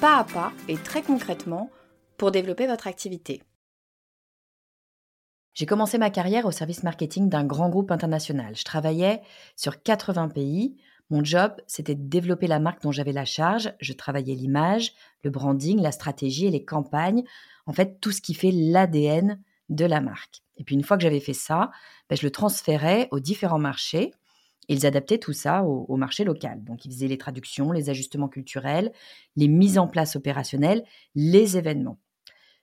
pas à pas et très concrètement pour développer votre activité. J'ai commencé ma carrière au service marketing d'un grand groupe international. Je travaillais sur 80 pays. Mon job, c'était de développer la marque dont j'avais la charge. Je travaillais l'image, le branding, la stratégie et les campagnes. En fait, tout ce qui fait l'ADN de la marque. Et puis une fois que j'avais fait ça, ben, je le transférais aux différents marchés ils adaptaient tout ça au, marché local. Donc, ils faisaient les traductions, les ajustements culturels, les mises en place opérationnelles, les événements.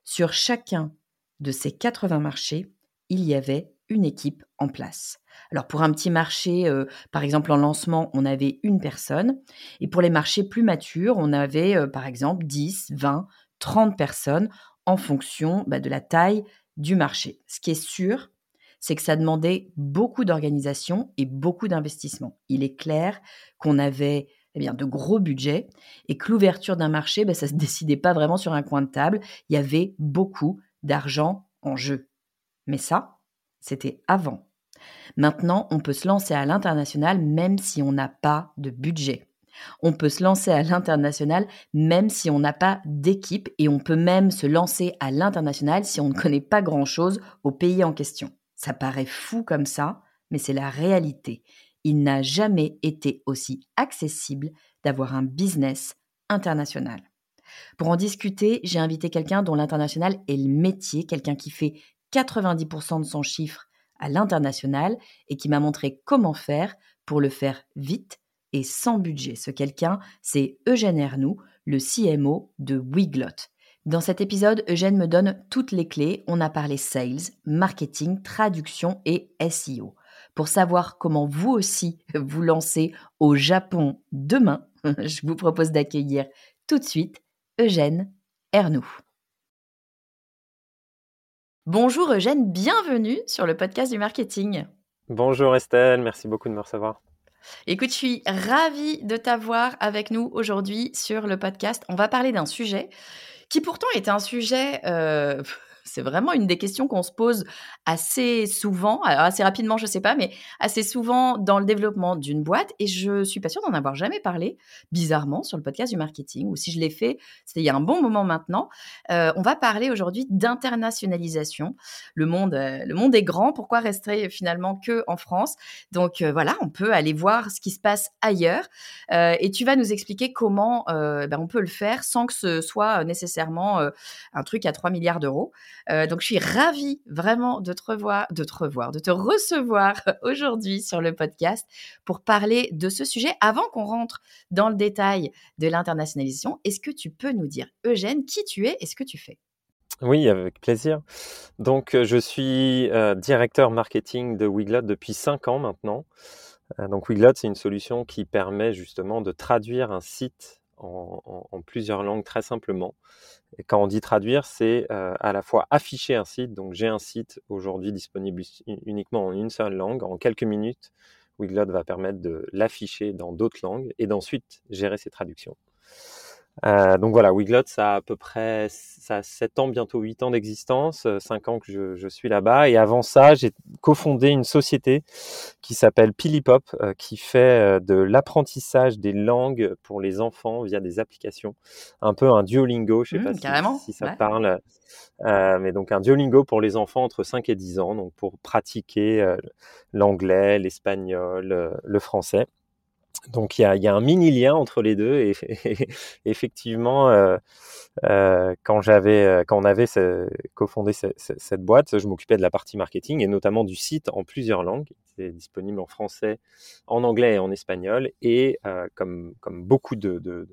Sur chacun de ces 80 marchés, il y avait une équipe en place. Alors pour un petit marché, euh, par exemple en lancement, on avait une personne. Et pour les marchés plus matures, on avait euh, par exemple 10, 20, 30 personnes en fonction bah, de la taille du marché. Ce qui est sûr, c'est que ça demandait beaucoup d'organisation et beaucoup d'investissement. Il est clair qu'on avait eh bien, de gros budgets et que l'ouverture d'un marché, ben, ça ne se décidait pas vraiment sur un coin de table. Il y avait beaucoup d'argent en jeu. Mais ça, c'était avant. Maintenant, on peut se lancer à l'international même si on n'a pas de budget. On peut se lancer à l'international même si on n'a pas d'équipe et on peut même se lancer à l'international si on ne connaît pas grand-chose au pays en question. Ça paraît fou comme ça, mais c'est la réalité. Il n'a jamais été aussi accessible d'avoir un business international. Pour en discuter, j'ai invité quelqu'un dont l'international est le métier, quelqu'un qui fait 90% de son chiffre à l'international et qui m'a montré comment faire pour le faire vite et sans budget. Ce quelqu'un, c'est Eugène Ernoux, le CMO de Wiglot. Dans cet épisode, Eugène me donne toutes les clés. On a parlé sales, marketing, traduction et SEO. Pour savoir comment vous aussi vous lancez au Japon demain, je vous propose d'accueillir tout de suite Eugène Ernoux. Bonjour Eugène, bienvenue sur le podcast du marketing. Bonjour Estelle, merci beaucoup de me recevoir. Écoute, je suis ravie de t'avoir avec nous aujourd'hui sur le podcast. On va parler d'un sujet qui pourtant est un sujet euh, c'est vraiment une des questions qu'on se pose assez souvent, assez rapidement, je sais pas, mais assez souvent dans le développement d'une boîte. Et je suis pas sûre d'en avoir jamais parlé, bizarrement, sur le podcast du marketing. Ou si je l'ai fait, c'était il y a un bon moment maintenant. Euh, on va parler aujourd'hui d'internationalisation. Le monde, euh, le monde est grand. Pourquoi rester finalement que en France? Donc euh, voilà, on peut aller voir ce qui se passe ailleurs. et tu vas nous expliquer comment ben, on peut le faire sans que ce soit nécessairement un truc à 3 milliards d'euros. Euh, donc, je suis ravie vraiment de te revoir, de te revoir, de te recevoir aujourd'hui sur le podcast pour parler de ce sujet. Avant qu'on rentre dans le détail de l'internationalisation, est-ce que tu peux nous dire, Eugène, qui tu es et ce que tu fais? Oui, avec plaisir. Donc, euh, je suis euh, directeur marketing de Wiglot depuis cinq ans maintenant. donc, Wiglot, c'est une solution qui permet justement de traduire un site en, plusieurs langues très simplement. Et quand on dit traduire, c'est euh, à la fois afficher un site. Donc j'ai un site aujourd'hui disponible uniquement en une seule langue. En quelques minutes, Wiglot va permettre de l'afficher dans d'autres langues et d'ensuite gérer ses traductions. Euh, donc voilà, Wiglot, ça a à peu près ça a 7 ans, bientôt 8 ans d'existence, 5 ans que je, je suis là-bas. Et avant ça, j'ai cofondé une société qui s'appelle Pilipop, euh, qui fait de l'apprentissage des langues pour les enfants via des applications. Un peu un Duolingo, je sais pas mmh, si, ça parle. Euh, mais donc un Duolingo pour les enfants entre 5 et 10 ans, donc pour pratiquer l'anglais, l'espagnol, le français. Donc il y a, un mini lien entre les deux et, effectivement euh, euh, euh, quand on avait cofondé cette boîte, je m'occupais de la partie marketing et notamment du site en plusieurs langues. C'est disponible en français, en anglais et en espagnol et comme beaucoup de,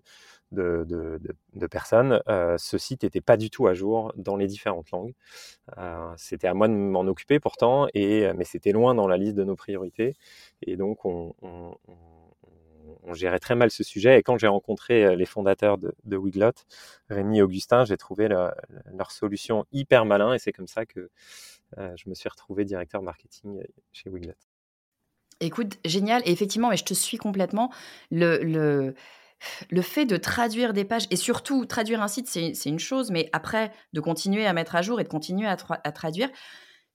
personnes, ce site n'était pas du tout à jour dans les différentes langues. C'était à moi de m'en occuper pourtant, et, mais c'était loin dans la liste de nos priorités. Et donc, on, on, on on gérait très mal ce sujet. Et quand j'ai rencontré euh, les fondateurs de, Wiglot, Rémi et Augustin, j'ai trouvé leur solution hyper malin et c'est comme ça que euh, je me suis retrouvé directeur marketing euh, chez Wiglot. Écoute, génial. Et effectivement, et je te suis complètement. Le, le, le fait de traduire des pages, et surtout traduire un site, c'est une chose, mais après, de continuer à mettre à jour et de continuer à traduire,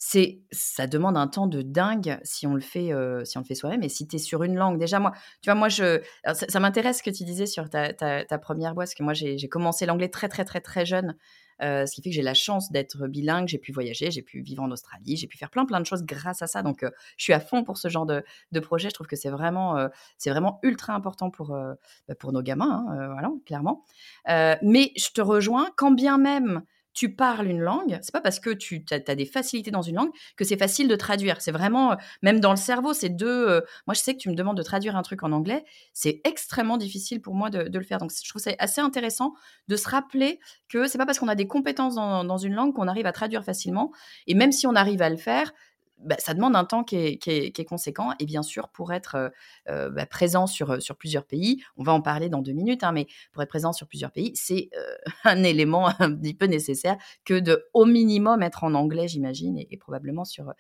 c'est ça demande un temps de dingue si on le fait euh, si on le fait soi-même. Et si tu es sur une langue déjà moi tu vois moi je ça, m'intéresse ce que tu disais sur ta, ta, première boîte parce que moi j'ai commencé l'anglais très très très très jeune euh, ce qui fait que j'ai la chance d'être bilingue j'ai pu voyager j'ai pu vivre en Australie j'ai pu faire plein plein de choses grâce à ça. Donc euh, je suis à fond pour ce genre de, de projet. Je trouve que c'est vraiment c'est vraiment ultra important pour bah, pour nos gamins hein, voilà clairement. Mais je te rejoins quand bien même tu parles une langue, c'est pas parce que tu as, des facilités dans une langue que c'est facile de traduire. C'est vraiment, euh, même dans le cerveau, c'est deux. Euh, moi, je sais que tu me demandes de traduire un truc en anglais, c'est extrêmement difficile pour moi de, le faire. Donc, je trouve ça assez intéressant de se rappeler que c'est pas parce qu'on a des compétences dans une langue qu'on arrive à traduire facilement. Et même si on arrive à le faire, bah, ça demande un temps qui est, conséquent. Et bien sûr, pour être euh, euh, bah, présent sur, sur plusieurs pays, on va en parler dans deux minutes, hein, mais pour être présent sur plusieurs pays, c'est euh, un élément un petit peu nécessaire que de au minimum être en anglais, j'imagine, et, probablement sur,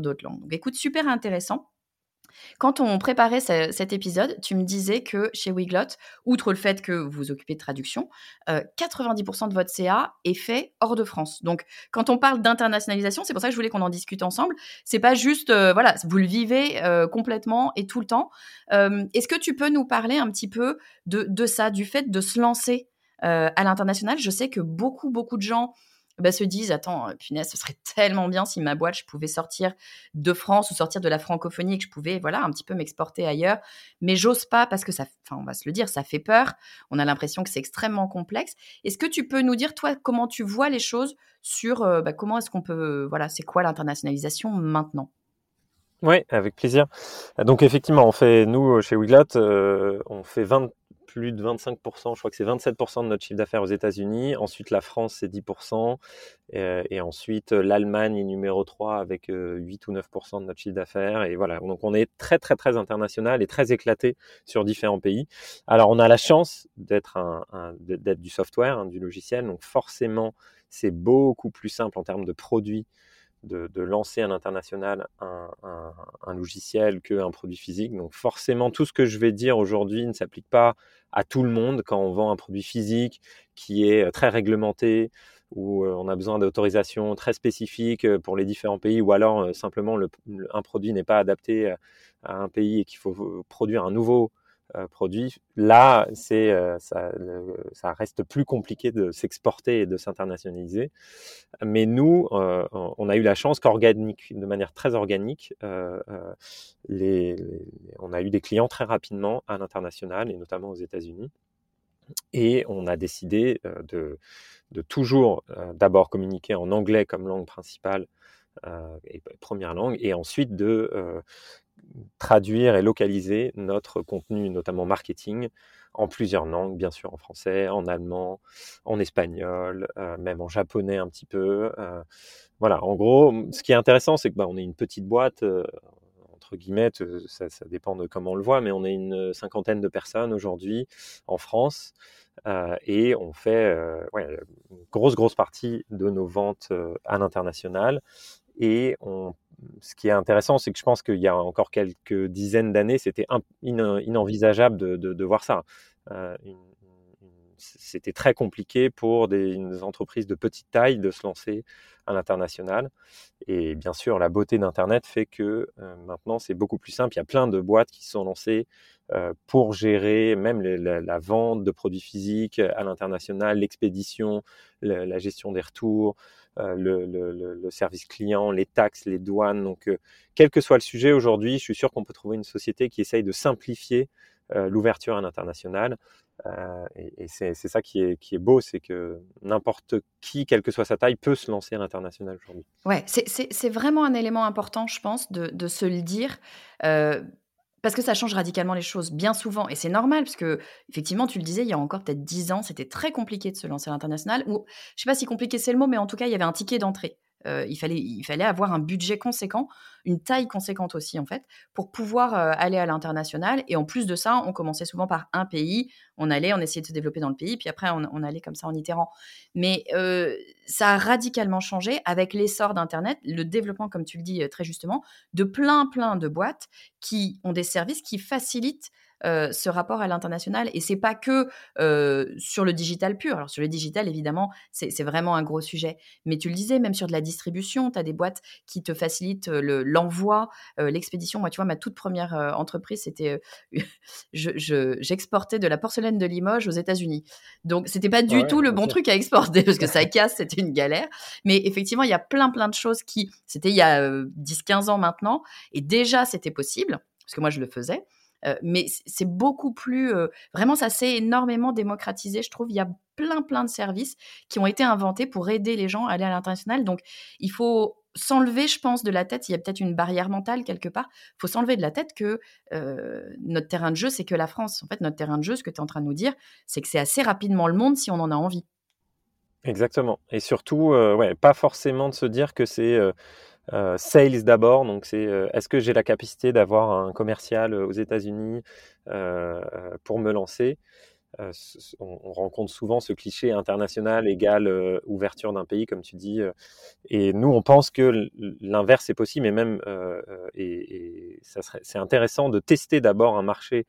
d'autres langues. Écoute, super intéressant. Quand on préparait cet épisode, tu me disais que chez Wiglot, outre le fait que vous vous occupez de traduction, 90% euh, de votre CA est fait hors de France. Donc, quand on parle d'internationalisation, c'est pour ça que je voulais qu'on en discute ensemble. C'est pas juste, euh, voilà, vous le vivez euh, complètement et tout le temps. Est-ce que tu peux nous parler un petit peu de, de ça, du fait de se lancer à l'international? Je sais que beaucoup, beaucoup de gens bah, se disent attends, euh, punaise, ce serait tellement bien si ma boîte, je pouvais sortir de France ou sortir de la francophonie et que je pouvais, voilà, un petit peu m'exporter ailleurs. Mais j'ose pas parce que ça, enfin, on va se le dire, ça fait peur. On a l'impression que c'est extrêmement complexe. Est-ce que tu peux nous dire, toi, comment tu vois les choses sur euh, bah, comment est-ce qu'on peut, voilà, c'est quoi l'internationalisation maintenant? Oui, avec plaisir. Donc effectivement, on fait, nous, chez Wiglot, euh, on fait 20, plus de 25%, je crois que c'est 27% de notre chiffre d'affaires aux États-Unis. Ensuite, la France, c'est 10%. Euh, et, ensuite, l'Allemagne est numéro 3 avec 8 euh, ou 9% de notre chiffre d'affaires. Et voilà, donc on est très, très, très international et très éclaté sur différents pays. Alors, on a la chance d'être un, d'être du software, hein, du logiciel. Donc, forcément, c'est beaucoup plus simple en termes de produits de, lancer à l'international un, un, un, logiciel qu'un produit physique. Donc forcément, tout ce que je vais dire aujourd'hui ne s'applique pas à tout le monde quand on vend un produit physique qui est euh, très réglementé, où euh, on a besoin d'autorisations très spécifiques euh, pour les différents pays, ou alors simplement le, un produit n'est pas adapté à un pays et qu'il faut produire un nouveau euh, produit. Là, c'est euh, ça, ça, reste plus compliqué de s'exporter et de s'internationaliser. Mais nous, euh, on a eu la chance qu'organique, de manière très organique, on a eu des clients très rapidement à l'international et notamment aux États-Unis. Et on a décidé de, de toujours d'abord communiquer en anglais comme langue principale et première langue, et ensuite de traduire et localiser notre contenu, notamment marketing, en plusieurs langues, bien sûr en français, en allemand, en espagnol, euh, même en japonais un petit peu. Euh, voilà, en gros, ce qui est intéressant, c'est que bah, on est une petite boîte, euh, entre guillemets, ça, dépend de comment on le voit, mais on est une cinquantaine de personnes aujourd'hui en France. et on fait une grosse, grosse partie de nos ventes à l'international. Et on ce qui est intéressant, c'est que je pense qu'il y a encore quelques dizaines d'années, c'était inenvisageable de, voir ça. Euh, c'était très compliqué pour des entreprises de petite taille de se lancer à l'international. Et bien sûr, la beauté d'Internet fait que maintenant, c'est beaucoup plus simple. Il y a plein de boîtes qui se sont lancées pour gérer même la, vente de produits physiques à l'international, l'expédition, la, gestion des retours, le, service client, les taxes, les douanes. Donc, quel que soit le sujet aujourd'hui, je suis sûr qu'on peut trouver une société qui essaye de simplifier l'ouverture à l'international. et, c'est ça qui est, qui est beau, c'est que n'importe qui, quelle que soit sa taille, peut se lancer à l'international aujourd'hui. Ouais, c'est vraiment un élément important, je pense, de, de se le dire. Parce que ça change radicalement les choses, bien souvent. Et c'est normal, parce que, effectivement, tu le disais, il y a encore peut-être 10 ans, c'était très compliqué de se lancer à l'international. Ou, je sais pas si compliqué c'est le mot, mais en tout cas, il y avait un ticket d'entrée. Euh, il, fallait, il fallait avoir un budget conséquent, une taille conséquente aussi, en fait, pour pouvoir euh, aller à l'international. Et en plus de ça, on commençait souvent par un pays. On allait, on essayait de se développer dans le pays, puis après, on, allait comme ça en itérant. Mais euh, ça a radicalement changé avec l'essor d'Internet, le développement, comme tu le dis très justement, de plein, plein de boîtes qui ont des services qui facilitent euh, ce rapport à l'international. Et c'est pas que euh, sur le digital pur. Alors sur le digital, évidemment, c'est vraiment un gros sujet. Mais tu le disais, même sur de la distribution, tu as des boîtes qui te facilitent euh, l'envoi, l'expédition. Moi, tu vois, ma toute première entreprise, c'était j'exportais de la porcelaine de Limoges aux États-Unis. Donc c'était pas du tout le bon truc à exporter parce que ça casse, c'était une galère. Mais effectivement, il y a plein plein de choses qui, c'était il y a 10-15 ans maintenant, et déjà c'était possible parce que moi je le faisais. Mais c'est beaucoup plus, vraiment, ça s'est énormément démocratisé, je trouve. Il y a plein, plein de services qui ont été inventés pour aider les gens à aller à l'international. Donc, il faut s'enlever, je pense, de la tête. Il y a peut-être une barrière mentale quelque part. Il faut s'enlever de la tête que notre terrain de jeu, c'est que la France. En fait, notre terrain de jeu, ce que tu es en train de nous dire, c'est que c'est assez rapidement le monde si on en a envie. Exactement. Et surtout, ouais, pas forcément de se dire que c'est sales d'abord, donc c'est euh, est-ce que j'ai la capacité d'avoir un commercial euh, aux États-Unis pour me lancer? On, rencontre souvent ce cliché international égale ouverture d'un pays, comme tu dis. et nous, on pense que l'inverse est possible, mais même, et, et c'est intéressant de tester d'abord un marché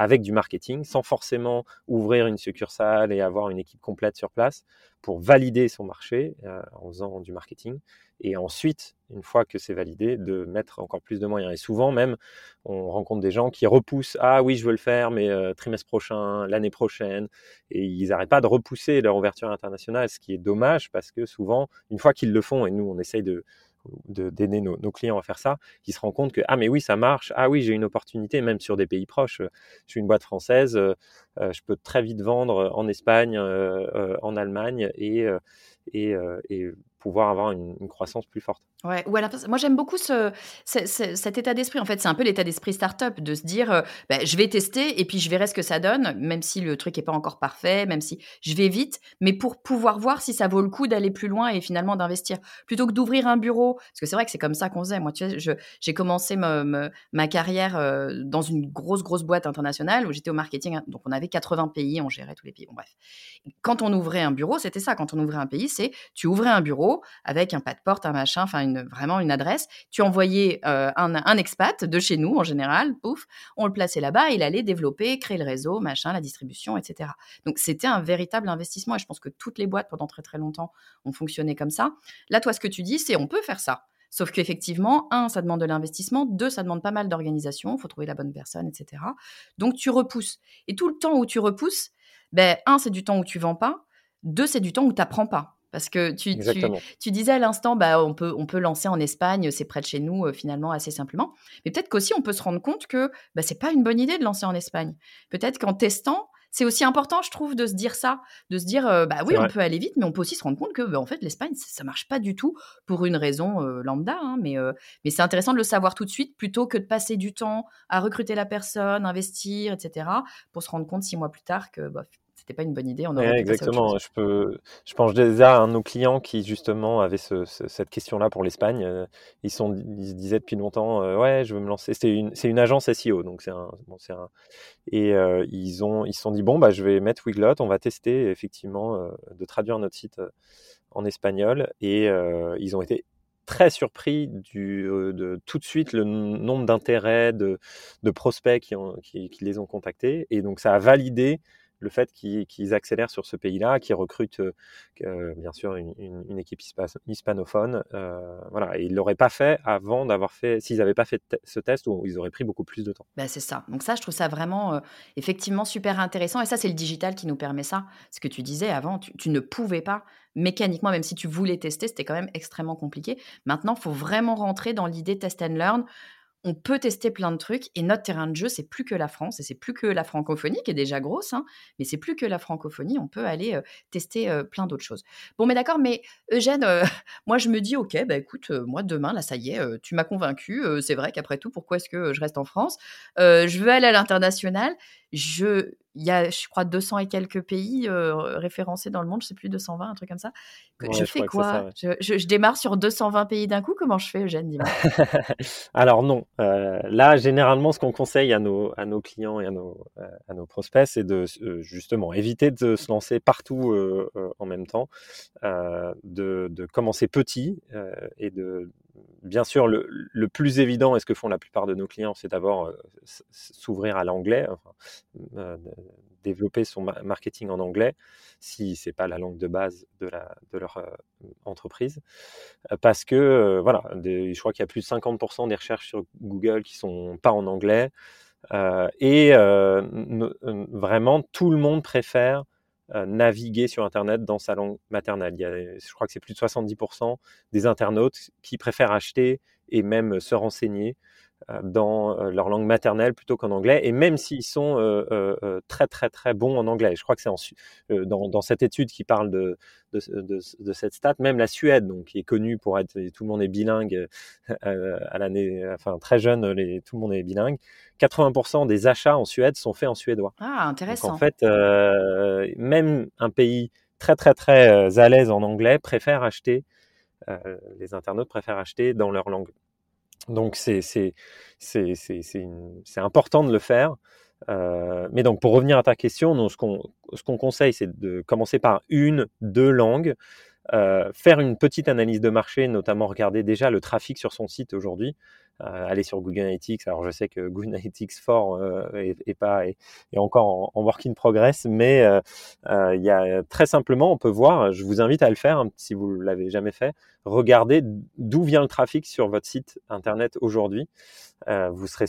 avec du marketing, sans forcément ouvrir une succursale et avoir une équipe complète sur place, pour valider son marché en faisant du marketing et ensuite, une fois que c'est validé, de mettre encore plus de moyens. Et souvent même, on rencontre des gens qui repoussent Ah oui, je veux le faire, mais euh, trimestre prochain, l'année prochaine. Et ils n'arrêtent pas de repousser leur ouverture internationale, ce qui est dommage parce que souvent, une fois qu'ils le font, et nous, on essaye de d'aider nos, clients à faire ça, ils se rendent compte que ah mais oui ça marche, ah oui j'ai une opportunité même sur des pays proches. Je suis une boîte française, euh, euh, je peux très vite vendre en Espagne, en Allemagne et, et, et pouvoir avoir une, croissance plus forte. Ouais, ou moi j'aime beaucoup ce, cet état d'esprit. En fait, c'est un peu l'état d'esprit startup de se dire euh, bah, je vais tester et puis je verrai ce que ça donne, même si le truc n'est pas encore parfait, même si je vais vite, mais pour pouvoir voir si ça vaut le coup d'aller plus loin et finalement d'investir. Plutôt que d'ouvrir un bureau, parce que c'est vrai que c'est comme ça qu'on faisait. Moi, j'ai commencé ma, ma, carrière euh, dans une grosse, grosse boîte internationale où j'étais au marketing. Hein, donc on avait 80 pays, on gérait tous les pays. Bon, bref. Quand on ouvrait un bureau, c'était ça. Quand on ouvrait un pays, c'est tu ouvrais un bureau avec un pas de porte, un machin, enfin vraiment une adresse. Tu envoyais euh, un, expat de chez nous en général, pouf, on le plaçait là-bas, il allait développer, créer le réseau, machin, la distribution, etc. Donc c'était un véritable investissement et je pense que toutes les boîtes pendant très très longtemps ont fonctionné comme ça. Là, toi, ce que tu dis, c'est on peut faire ça. Sauf qu'effectivement, un, ça demande de l'investissement, deux, ça demande pas mal d'organisation, il faut trouver la bonne personne, etc. Donc tu repousses. Et tout le temps où tu repousses, ben, un, c'est du temps où tu vends pas, deux, c'est du temps où tu n'apprends pas. Parce que tu, tu, disais à l'instant, bah, on, peut, on peut lancer en Espagne, c'est près de chez nous, euh, finalement, assez simplement. Mais peut-être qu'aussi, on peut se rendre compte que bah, ce n'est pas une bonne idée de lancer en Espagne. Peut-être qu'en testant, c'est aussi important, je trouve, de se dire ça, de se dire, euh, bah oui, on peut aller vite, mais on peut aussi se rendre compte que, bah, en fait, l'Espagne, ça, ne marche pas du tout pour une raison euh, lambda. Hein, mais mais c'est intéressant de le savoir tout de suite, plutôt que de passer du temps à recruter la personne, investir, etc., pour se rendre compte six mois plus tard que bah, c'était pas une bonne idée. On aurait exactement. Je peux, je pense déjà à un de nos clients qui justement avait cette question-là pour l'Espagne. Euh, ils sont, ils se disaient depuis longtemps, euh, ouais, je veux me lancer. C'est une, c'est une agence SEO, donc c'est un, bon, c'est un, et euh, ils ont, ils se sont dit bon bah je vais mettre Wiglot, on va tester effectivement de traduire notre site en espagnol et ils ont été très surpris du, de tout de suite le nombre d'intérêts de, de prospects qui, ont, qui, qui, les ont contactés. Et donc, ça a validé le fait qu'ils accélèrent sur ce pays-là, qu'ils recrutent bien sûr une, équipe hispanophone. voilà, et ils l'auraient pas fait avant d'avoir fait, s'ils n'avaient pas fait ce test, où ils auraient pris beaucoup plus de temps. Ben, c'est ça. Donc ça, je trouve ça vraiment effectivement super intéressant. Et ça, c'est le digital qui nous permet ça. Ce que tu disais avant, tu ne pouvais pas mécaniquement, même si tu voulais tester, c'était quand même extrêmement compliqué. Maintenant, il faut vraiment rentrer dans l'idée test and learn on peut tester plein de trucs et notre terrain de jeu, c'est plus que la France et c'est plus que la francophonie qui est déjà grosse, hein, mais c'est plus que la francophonie. On peut aller euh, tester euh, plein d'autres choses. Bon, mais d'accord, mais Eugène, euh, moi je me dis, ok, bah écoute, moi demain, là, ça y est, tu m'as convaincu. c'est vrai qu'après tout, pourquoi est-ce que je reste en France? Je veux aller à l'international. Je, il y a, je crois, 200 et quelques pays référencés dans le monde, je sais plus, 220, un truc comme ça. je fais quoi? je, démarre sur 220 pays d'un coup? Comment je fais, Eugène Alors non. Là, généralement, ce qu'on conseille à nos, à nos clients et à nos, à nos prospects, c'est de justement éviter de se lancer partout en même temps, de, de, commencer petit et de bien sûr, le, plus évident, et ce que font la plupart de nos clients, c'est d'abord euh, s'ouvrir à l'anglais, euh, développer son marketing en anglais, si ce n'est pas la langue de base de, leur euh, entreprise. Parce que, voilà, je crois qu'il y a plus de 50% des recherches sur Google qui ne sont pas en anglais. et vraiment, tout le monde préfère euh, naviguer sur Internet dans sa langue maternelle. Il y a, je crois que c'est plus de 70% des internautes qui préfèrent acheter et même se renseigner euh, dans euh, leur langue maternelle plutôt qu'en anglais, et même s'ils sont très très très bons en anglais. Je crois que c'est dans, dans, cette étude qui parle de, de, cette stat, même la Suède, donc, qui est connue pour être, tout le monde est bilingue à l'année, enfin très jeune, les, tout le monde est bilingue. 80% des achats en Suède sont faits en suédois. Ah, intéressant. Donc, en fait, même un pays très très très à l'aise en anglais préfère acheter, les internautes préfèrent acheter dans leur langue. Donc c'est important de le faire. Euh, mais donc pour revenir à ta question, ce qu'on conseille, c'est de commencer par une, deux langues, euh, faire une petite analyse de marché, notamment regarder déjà le trafic sur son site aujourd'hui. Euh, aller sur Google Analytics. Alors je sais que Google Analytics fort est, pas est, encore en, work in progress, mais il y a très simplement, on peut voir. Je vous invite à le faire hein, si vous l'avez jamais fait. Regardez d'où vient le trafic sur votre site internet aujourd'hui. vous serez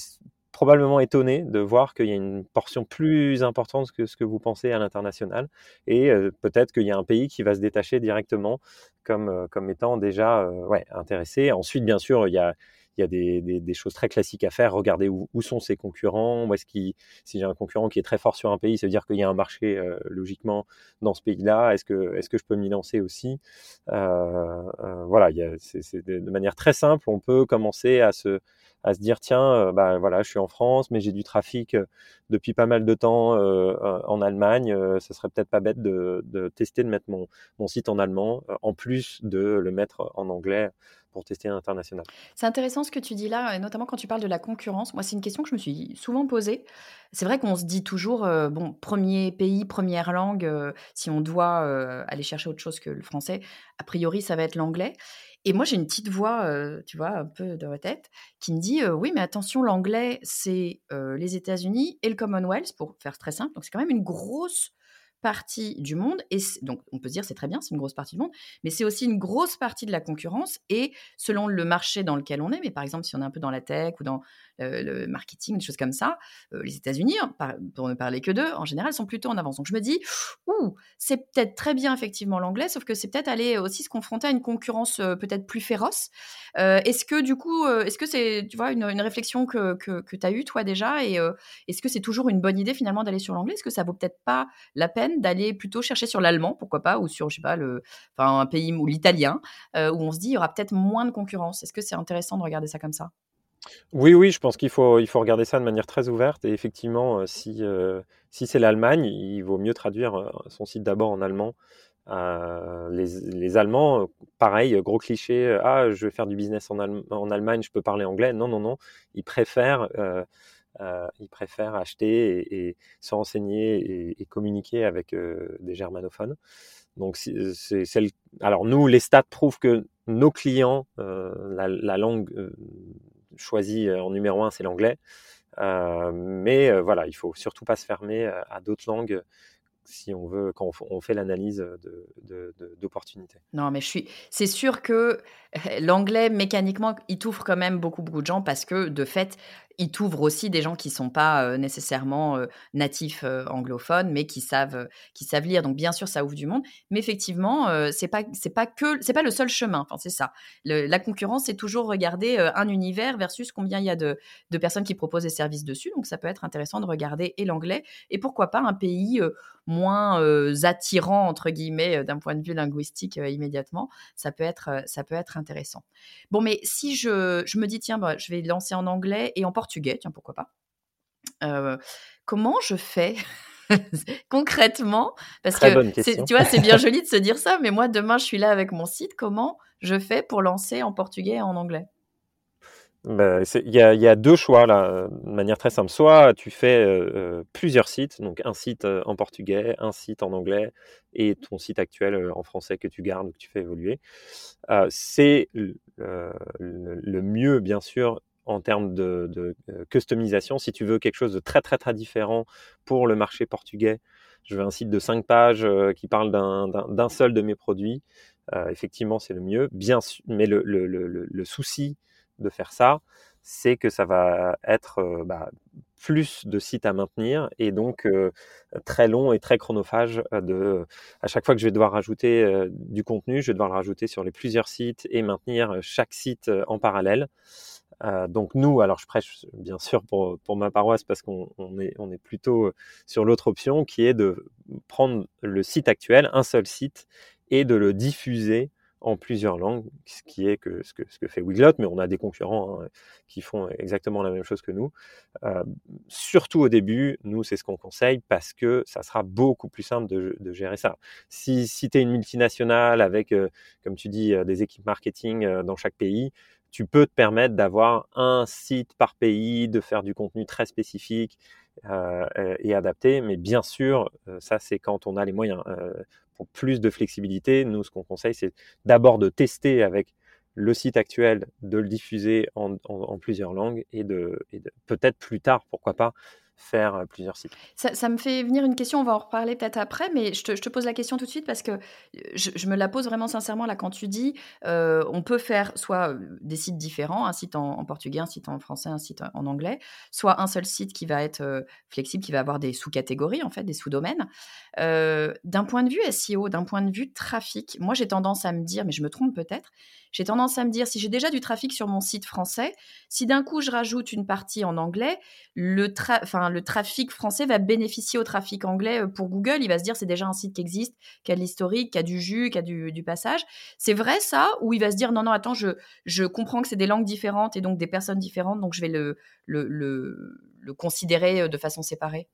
probablement étonné de voir qu'il y a une portion plus importante que ce que vous pensez à l'international et peut-être qu'il y a un pays qui va se détacher directement comme, comme étant déjà ouais, intéressé. Ensuite, bien sûr, il y a, il y a des, choses très classiques à faire. Regardez où, sont ses concurrents. Où est-ce qu'il, si j'ai un concurrent qui est très fort sur un pays, ça veut dire qu'il y a un marché euh, logiquement dans ce pays-là. Est-ce que, est-ce que je peux m'y lancer aussi? Euh, euh, Voilà, c'est, de manière très simple, on peut commencer à se, à se dire tiens, bah voilà, je suis en France, mais j'ai du trafic depuis pas mal de temps en Allemagne. ce serait peut-être pas bête de, tester de mettre mon, site en allemand, en plus de le mettre en anglais pour tester à l'international. C'est intéressant ce que tu dis là, notamment quand tu parles de la concurrence. Moi, c'est une question que je me suis souvent posée. C'est vrai qu'on se dit toujours, euh, bon, premier pays, première langue, euh, si on doit euh, aller chercher autre chose que le français, a priori, ça va être l'anglais. Et moi, j'ai une petite voix, tu vois, un peu de tête, qui me dit oui, mais attention, l'anglais, c'est les États-Unis et le Commonwealth, pour faire très simple. Donc, c'est quand même une grosse partie du monde, et donc on peut se dire c'est très bien, c'est une grosse partie du monde, mais c'est aussi une grosse partie de la concurrence, et selon le marché dans lequel on est, mais par exemple si on est un peu dans la tech ou dans euh, le marketing, des choses comme ça, euh, les États-Unis, hein, pour ne parler que d'eux, en général, sont plutôt en avance. Donc je me dis, ouh, c'est peut-être très bien effectivement l'anglais, sauf que c'est peut-être aller aussi se confronter à une concurrence euh, peut-être plus féroce. est-ce que du coup, est-ce que c'est, tu vois, une, réflexion que, que, que tu as eue toi déjà, et est-ce que c'est toujours une bonne idée finalement d'aller sur l'anglais? Est-ce que ça vaut peut-être pas la peine d'aller plutôt chercher sur l'allemand, pourquoi pas, ou sur, je sais pas, le, enfin, un pays ou l'italien, où on se dit, il y aura peut-être moins de concurrence. Est-ce que c'est intéressant de regarder ça comme ça? Oui, oui, je pense qu'il faut, il faut regarder ça de manière très ouverte. Et effectivement, euh, si, euh, si c'est l'Allemagne, il vaut mieux traduire euh, son site d'abord en allemand. les, les Allemands, pareil, gros cliché, ah, je vais faire du business en, en Allemagne, je peux parler anglais. Non, non, non, ils préfèrent, ils préfèrent acheter et, se renseigner et, communiquer avec des germanophones. Donc, c'est, alors nous, les stats prouvent que nos clients, la, la, langue choisi en numéro un, c'est l'anglais. mais voilà, il faut surtout pas se fermer à d'autres langues si on veut, quand on, fait l'analyse d'opportunités. non, mais je suis. C'est sûr que l'anglais, mécaniquement, il t'ouvre quand même beaucoup, beaucoup de gens parce que, de fait, il t'ouvre aussi des gens qui sont pas nécessairement natifs anglophones, mais qui savent, qui savent lire. Donc, bien sûr, ça ouvre du monde. Mais effectivement, c'est pas, c'est pas que, c'est pas le seul chemin. Enfin, c'est ça. la concurrence, c'est toujours regarder un univers versus combien il y a de, de, personnes qui proposent des services dessus. Donc, ça peut être intéressant de regarder et l'anglais et pourquoi pas un pays moins attirant entre guillemets d'un point de vue linguistique immédiatement. Ça peut être, ça peut être intéressant. Bon, mais si je, je me dis tiens, bah, je vais lancer en anglais et en portugais, tiens pourquoi pas. comment je fais concrètement? Parce que tu vois, c'est bien joli de se dire ça, mais moi demain je suis là avec mon site. Comment je fais pour lancer en portugais et en anglais? Bah, il y, a, deux choix là, de manière très simple. Soit tu fais euh, euh, plusieurs sites, donc un site euh, en portugais, un site en anglais et ton site actuel en français que tu gardes ou que tu fais évoluer. c'est le, mieux, bien sûr, en termes de, customisation. Si tu veux quelque chose de très très très différent pour le marché portugais, je veux un site de 5 pages qui parle d'un seul de mes produits. effectivement, c'est le mieux. Mais le souci de faire ça, c'est que ça va être euh, bah, plus de sites à maintenir et donc euh, très long et très chronophage. Euh, à chaque fois que je vais devoir rajouter du contenu, je vais devoir le rajouter sur les plusieurs sites et maintenir chaque site en parallèle. donc nous, alors je prêche bien sûr pour, ma paroisse parce qu'on est, on est plutôt sur l'autre option qui est de prendre le site actuel, un seul site, et de le diffuser en plusieurs langues, ce qui est que, ce, que, fait Wiglot, mais on a des concurrents hein, qui font exactement la même chose que nous. Euh, surtout au début, nous, c'est ce qu'on conseille parce que ça sera beaucoup plus simple de, gérer ça. Si, si tu es une multinationale avec, euh, comme tu dis, euh, des équipes marketing dans chaque pays, tu peux te permettre d'avoir un site par pays, de faire du contenu très spécifique et adapté. Mais bien sûr, ça, c'est quand on a les moyens plus de flexibilité, nous, ce qu'on conseille, c'est d'abord de tester avec le site actuel, de le diffuser en, plusieurs langues et de peut-être plus tard, pourquoi pas, faire euh, plusieurs sites. Ça, me fait venir une question, on va en reparler peut-être après, mais je te, pose la question tout de suite parce que je, me la pose vraiment sincèrement là quand tu dis euh, on peut faire soit euh, des sites différents, un site en, portugais, un site en français, un site en anglais, soit un seul site qui va être flexible, qui va avoir des sous-catégories en fait, des sous-domaines. d'un point de vue SEO, d'un point de vue trafic, moi j'ai tendance à me dire, mais je me trompe peut-être, j'ai tendance à me dire, si j'ai déjà du trafic sur mon site français, si d'un coup je rajoute une partie en anglais, le, trafic français va bénéficier au trafic anglais euh, pour Google. Il va se dire, c'est déjà un site qui existe, qui a de l'historique, qui a du jus, qui a du, passage. C'est vrai ça Ou il va se dire, non, non, attends, je, comprends que c'est des langues différentes et donc des personnes différentes, donc je vais le considérer euh, de façon séparée?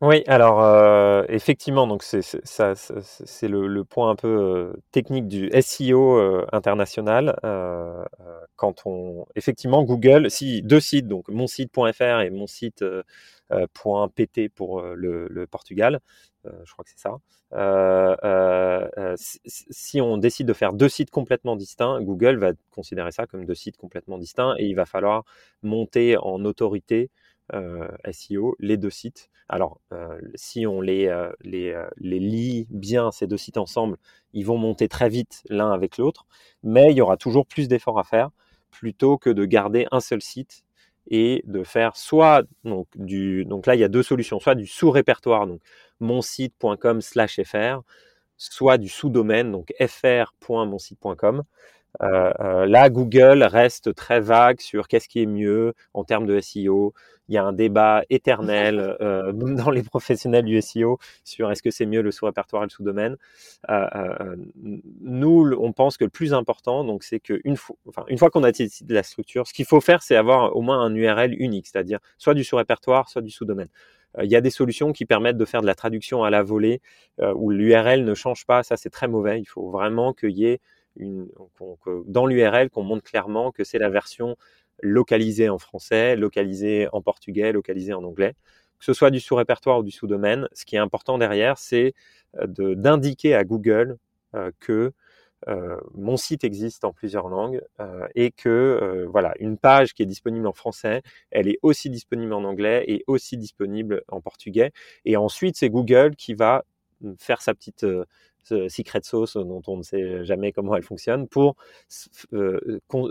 Oui, alors euh, effectivement, donc c'est ça, c'est le, le, point un peu euh, technique du SEO euh, international. quand on effectivement Google, si deux sites, donc mon site.fr et mon site .pt pour le, le Portugal, je crois que c'est ça. si on décide de faire deux sites complètement distincts, Google va considérer ça comme deux sites complètement distincts et il va falloir monter en autorité euh, SEO, les deux sites. Alors, euh, si on les, euh, les, lit bien, ces deux sites ensemble, ils vont monter très vite l'un avec l'autre, mais il y aura toujours plus d'efforts à faire plutôt que de garder un seul site et de faire soit donc du donc là il y a deux solutions soit du sous-répertoire donc monsite.com slash fr soit du sous-domaine donc fr.monsite.com euh, euh, là, Google reste très vague sur qu'est-ce qui est mieux en termes de SEO. Il y a un débat éternel euh, dans les professionnels du SEO sur est-ce que c'est mieux le sous-répertoire et le sous-domaine. nous, on pense que le plus important, donc, c'est qu'une fois, enfin, une fois qu'on a décidé de la structure, ce qu'il faut faire, c'est avoir au moins un URL unique, c'est-à-dire soit du sous-répertoire, soit du sous-domaine. Il y a des solutions qui permettent de faire de la traduction à la volée où l'URL ne change pas. Ça, c'est très mauvais. Il faut vraiment qu'il y ait dans l'URL qu'on montre clairement que c'est la version localisée en français, localisée en portugais, localisée en anglais. Que ce soit du sous-répertoire ou du sous-domaine, ce qui est important derrière, c'est euh, d'indiquer à Google euh, que euh, mon site existe en plusieurs langues et que voilà une page qui est disponible en français, elle est aussi disponible en anglais et aussi disponible en portugais. Et ensuite, c'est Google qui va faire sa petite secret sauce dont on ne sait jamais comment elle fonctionne pour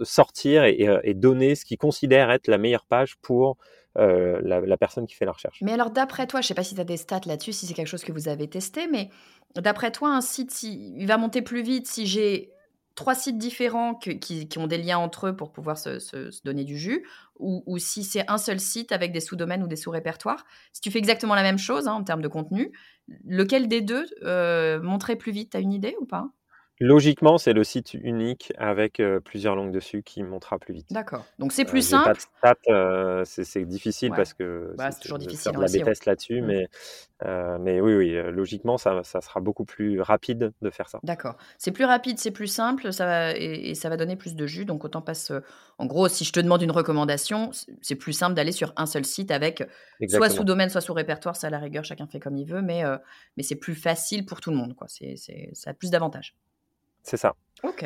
sortir et, donner ce qu'il considère être la meilleure page pour la, personne qui fait la recherche. Mais alors, d'après toi, je ne sais pas si tu as des stats là-dessus, si c'est quelque chose que vous avez testé, mais d'après toi, un site, il va monter plus vite si j'ai trois sites différents qui, ont des liens entre eux pour pouvoir se, donner du jus, ou, si c'est un seul site avec des sous-domaines ou des sous-répertoires? Si tu fais exactement la même chose hein, en termes de contenu, lequel des deux euh, monterait plus vite? Tu as une idée ou pas? Logiquement, c'est le site unique avec plusieurs langues dessus qui montera plus vite. D'accord. Donc c'est plus simple. Pas de c'est difficile parce que bah, c'est toujours difficile. de la déteste là-dessus, mmh. mais mais oui, oui, logiquement, ça, ça, sera beaucoup plus rapide de faire ça. D'accord. C'est plus rapide, c'est plus simple, ça va, et, ça va donner plus de jus. Donc autant passe. En gros, si je te demande une recommandation, c'est plus simple d'aller sur un seul site avec soit sous domaine, soit sous répertoire. Ça à la rigueur, chacun fait comme il veut, mais mais c'est plus facile pour tout le monde. Quoi. C'est, ça a plus d'avantages. C'est ça.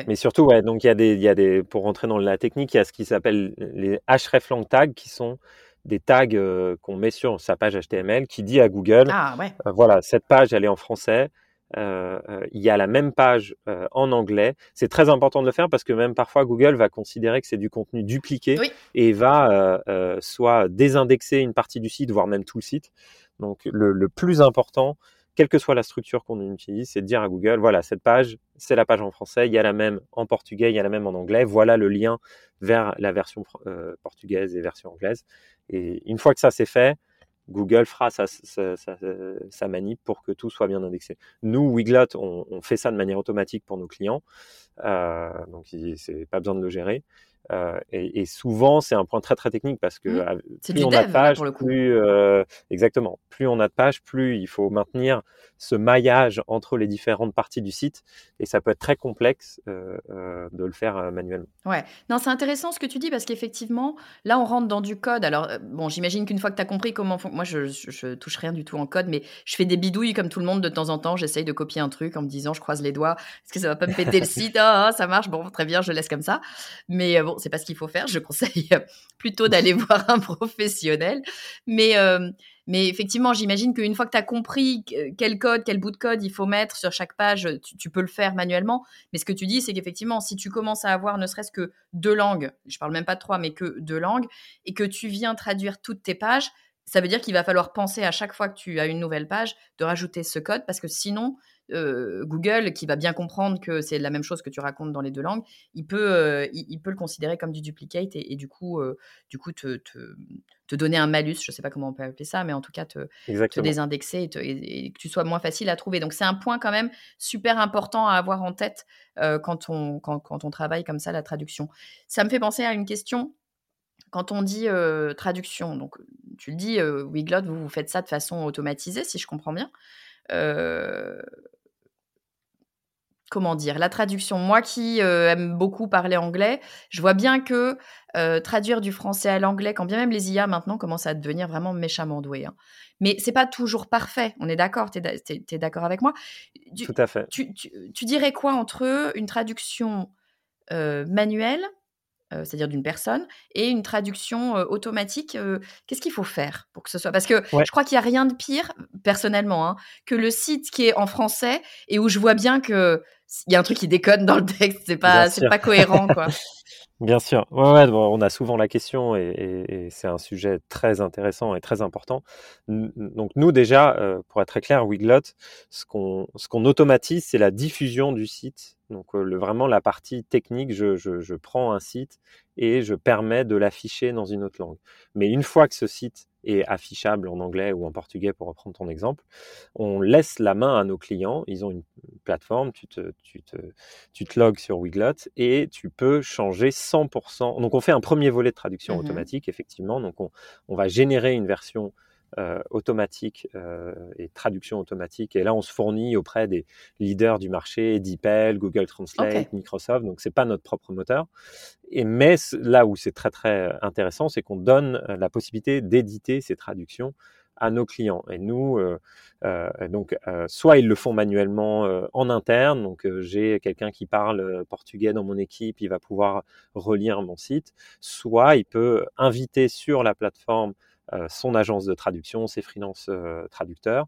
Mais surtout, ouais, donc il y, a des, y a des, pour rentrer dans la technique, il y a ce qui s'appelle les hreflang tags, qui sont des tags euh, qu'on met sur sa page HTML, qui dit à Google, ah, ouais. Euh, voilà, cette page, elle est en français, euh, il y a la même page en anglais. C'est très important de le faire parce que même parfois Google va considérer que c'est du contenu dupliqué et va soit désindexer une partie du site, voire même tout le site. Donc le, le plus important, quelle que soit la structure qu'on utilise, c'est de dire à Google, voilà, cette page, c'est la page en français, il y a la même en portugais, il y a la même en anglais, voilà le lien vers la version euh, portugaise et version anglaise. Et une fois que ça c'est fait, Google fera sa, manip pour que tout soit bien indexé. Nous, Wiglot, on, fait ça de manière automatique pour nos clients, euh, donc c'est pas besoin de le gérer. Euh, et, souvent, c'est un point très très technique parce que mmh. plus on a de pages, plus euh, exactement, plus on a de pages, plus il faut maintenir ce maillage entre les différentes parties du site, et ça peut être très complexe euh, de le faire manuellement. Ouais, non, c'est intéressant ce que tu dis parce qu'effectivement, là, on rentre dans du code. Alors, bon, j'imagine qu'une fois que tu as compris comment, moi, je, je, touche rien du tout en code, mais je fais des bidouilles comme tout le monde de temps en temps. J'essaye de copier un truc en me disant, je croise les doigts, est-ce que ça va pas me péter le site? Ah, ça marche, bon, très bien, je laisse comme ça. Mais bon, c'est pas ce qu'il faut faire. Je conseille plutôt d'aller voir un professionnel. Mais, euh, mais effectivement, j'imagine qu'une fois que tu as compris quel code, quel bout de code il faut mettre sur chaque page, tu, peux le faire manuellement. Mais ce que tu dis, c'est qu'effectivement, si tu commences à avoir ne serait-ce que deux langues, je parle même pas de trois, mais que deux langues, et que tu viens traduire toutes tes pages, ça veut dire qu'il va falloir penser à chaque fois que tu as une nouvelle page de rajouter ce code parce que sinon, euh, Google, qui va bien comprendre que c'est la même chose que tu racontes dans les deux langues, il peut, euh, il, peut le considérer comme du duplicate et, du coup, euh, du coup te, te, donner un malus, je ne sais pas comment on peut appeler ça, mais en tout cas te, te désindexer et, que tu sois moins facile à trouver. Donc c'est un point quand même super important à avoir en tête quand, on, quand, quand on travaille comme ça la traduction. Ça me fait penser à une question quand on dit traduction, donc tu le dis, Wiglot, vous, vous faites ça de façon automatisée, si je comprends bien comment dire, la traduction. Moi qui euh, aime beaucoup parler anglais, je vois bien que euh, traduire du français à l'anglais, quand bien même les IA maintenant commencent à devenir vraiment méchamment doués. Hein. Mais c'est pas toujours parfait. On est d'accord, tu es, d'accord avec moi? Tout à fait. Tu, dirais quoi entre une traduction euh, manuelle euh, c'est-à-dire d'une personne, et une traduction euh, automatique. Euh, qu'est-ce qu'il faut faire pour que ce soit? Parce que je crois qu'il n'y a rien de pire, personnellement, hein, que le site qui est en français et où je vois bien que il y a un truc qui déconne dans le texte, c'est pas, c'est pas cohérent, quoi. Bien sûr. Ouais, on a souvent la question et, c'est un sujet très intéressant et très important. Donc nous déjà, euh, pour être très clair, Wiglot, ce qu'on ce qu'on automatise, c'est la diffusion du site. Donc euh, le, vraiment la partie technique, je, je, je prends un site et je permets de l'afficher dans une autre langue. Mais une fois que ce site est affichable en anglais ou en portugais, pour reprendre ton exemple, on laisse la main à nos clients. Ils ont une plateforme, tu te, tu te, tu te logs sur Wiglot et tu peux changer 100%. Donc on fait un premier volet de traduction mmh automatique, effectivement. Donc on, on va générer une version euh, automatique euh, et traduction automatique. Et là, on se fournit auprès des leaders du marché, DeepL, Google Translate, Microsoft. Donc, c'est pas notre propre moteur. Et mais là où c'est très très intéressant, c'est qu'on donne euh, la possibilité d'éditer ces traductions à nos clients. Et nous, donc, soit ils le font manuellement en interne, donc j'ai quelqu'un qui parle portugais dans mon équipe, il va pouvoir relire mon site, soit il peut inviter sur la plateforme euh, son agence de traduction, ses freelance euh, traducteurs,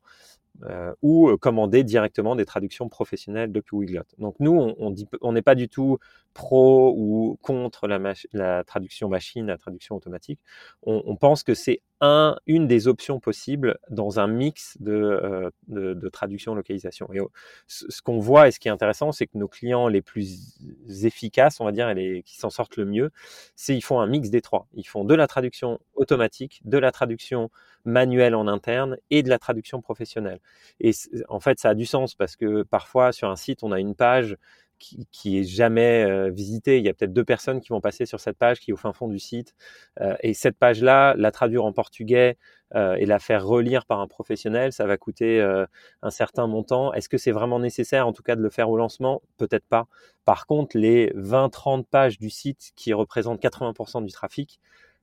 euh, ou commander directement des traductions professionnelles depuis Wiglot. Donc nous, on n'est on n'est pas du tout pro ou contre la, la, traduction machine, la traduction automatique. On, pense que c'est un, une des options possibles dans un mix de, euh, de, de traduction localisation. Et ce, qu'on voit et ce qui est intéressant, c'est que nos clients les plus efficaces, on va dire, et les, qui s'en sortent le mieux, c'est ils font un mix des trois. Ils font de la traduction automatique, de la traduction manuelle en interne et de la traduction professionnelle. Et en fait, ça a du sens parce que parfois sur un site, on a une page qui, est jamais euh, visitée. Il y a peut-être deux personnes qui vont passer sur cette page qui est au fin fond du site. Et cette page-là, la traduire en portugais et la faire relire par un professionnel, ça va coûter un certain montant. Est-ce que c'est vraiment nécessaire, en tout cas, de le faire au lancement? Peut-être pas. Par contre, les 20-30 pages du site qui représentent 80% du trafic,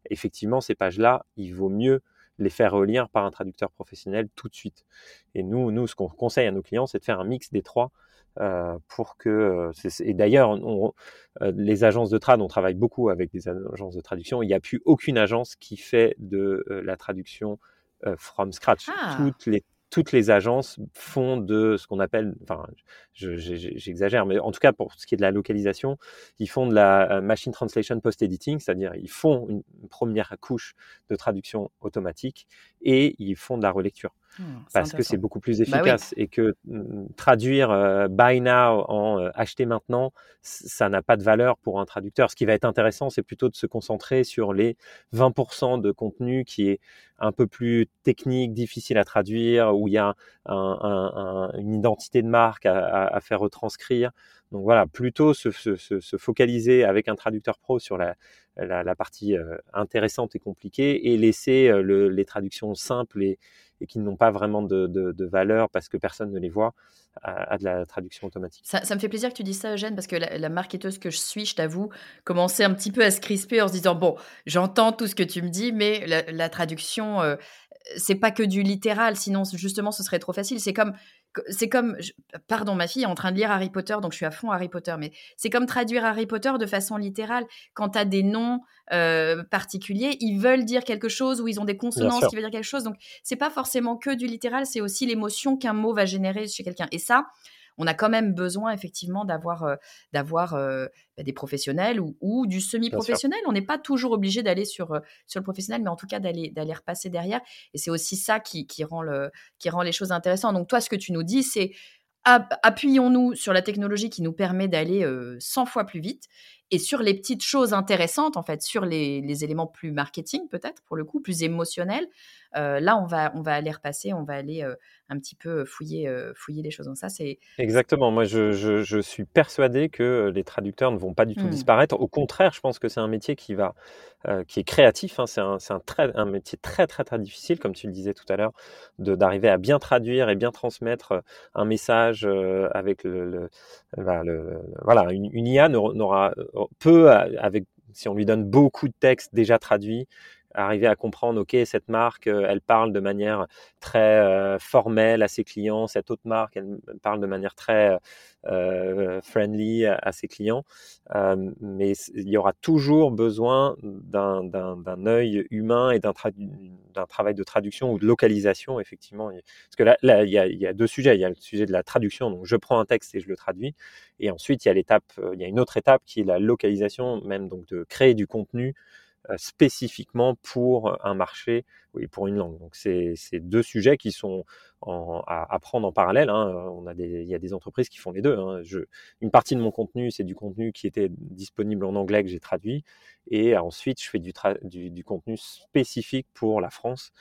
effectivement, ces pages-là, il vaut mieux les faire relire par un traducteur professionnel tout de suite. Et nous, nous ce qu'on conseille à nos clients, c'est de faire un mix des trois euh, pour que euh, et d'ailleurs euh, les agences de trad on travaille beaucoup avec des agences de traduction il n'y a plus aucune agence qui fait de la traduction from scratch ah. toutes les toutes les agences font de ce qu'on appelle, enfin, j'exagère, mais en tout cas pour ce qui est de la localisation, ils font de la machine translation post-editing, c'est-à-dire ils font une première couche de traduction automatique et ils font de la relecture. Mmh, parce que c'est beaucoup plus bah efficace et que mmh, traduire euh, buy now en euh, acheter maintenant, ça n'a pas de valeur pour un traducteur. Ce qui va être intéressant, c'est plutôt de se concentrer sur les 20% de contenu qui est un peu plus technique, difficile à traduire, où il y a une identité de marque à, faire retranscrire. Donc voilà, plutôt se, focaliser avec un traducteur pro sur la, partie euh, intéressante et compliquée et laisser les traductions simples et, et qui n'ont pas vraiment de, de, valeur parce que personne ne les voit à, de la traduction automatique. Ça, me fait plaisir que tu dises ça, Eugène, parce que la, marketeuse que je suis, je t'avoue, commençait un petit peu à se crisper en se disant bon, j'entends tout ce que tu me dis, mais la, traduction, euh, c'est pas que du littéral, sinon justement ce serait trop facile. C'est comme c'est comme, pardon, ma fille est en train de lire Harry Potter, donc je suis à fond Harry Potter, mais c'est comme traduire Harry Potter de façon littérale. Quand tu as des noms euh, particuliers, ils veulent dire quelque chose ou ils ont des consonances qui veulent dire quelque chose. Donc, c'est pas forcément que du littéral, c'est aussi l'émotion qu'un mot va générer chez quelqu'un. Et ça, on a quand même besoin effectivement d'avoir euh, d'avoir euh, bah, des professionnels ou, du semi-professionnel. On n'est pas toujours obligé d'aller sur euh, sur le professionnel, mais en tout cas d'aller d'aller repasser derrière. Et c'est aussi ça qui, qui rend le qui rend les choses intéressantes. Donc toi, ce que tu nous dis, c'est appuyons-nous sur la technologie qui nous permet d'aller 100 fois plus vite et sur les petites choses intéressantes, en fait, sur les, les éléments plus marketing peut-être, pour le coup, plus émotionnels, euh, là, on va, on va aller repasser, on va aller euh, un petit peu fouiller, euh, fouiller les choses. Donc ça, c'est exactement. Moi, je, je, suis persuadé que les traducteurs ne vont pas du tout mmh. disparaître. Au contraire, je pense que c'est un métier qui va, qui est créatif. Hein. C'est un, un, très, un métier très, très, très difficile, comme tu le disais tout à l'heure, d'arriver à bien traduire et bien transmettre un message avec le, le, voilà, une, une IA n'aura peu avec si on lui donne beaucoup de textes déjà traduits, arriver à comprendre, OK, cette marque, euh, elle parle de manière très euh, formelle à ses clients, cette autre marque, elle parle de manière très euh, friendly à, ses clients. mais il y aura toujours besoin d'un œil humain et d'un travail de traduction ou de localisation, effectivement. Parce que là, il, y a, il y a deux sujets. Il y a le sujet de la traduction, donc je prends un texte et je le traduis. Et ensuite, il y a l'étape, il y a une autre étape qui est la localisation, même donc de créer du contenu spécifiquement pour un marché oui, pour une langue. Donc c'est deux sujets qui sont à, prendre en parallèle. Hein. On a des, il y a des entreprises qui font les deux. Hein. Je, une partie de mon contenu, c'est du contenu qui était disponible en anglais que j'ai traduit, et ensuite je fais du, du, du, contenu spécifique pour la France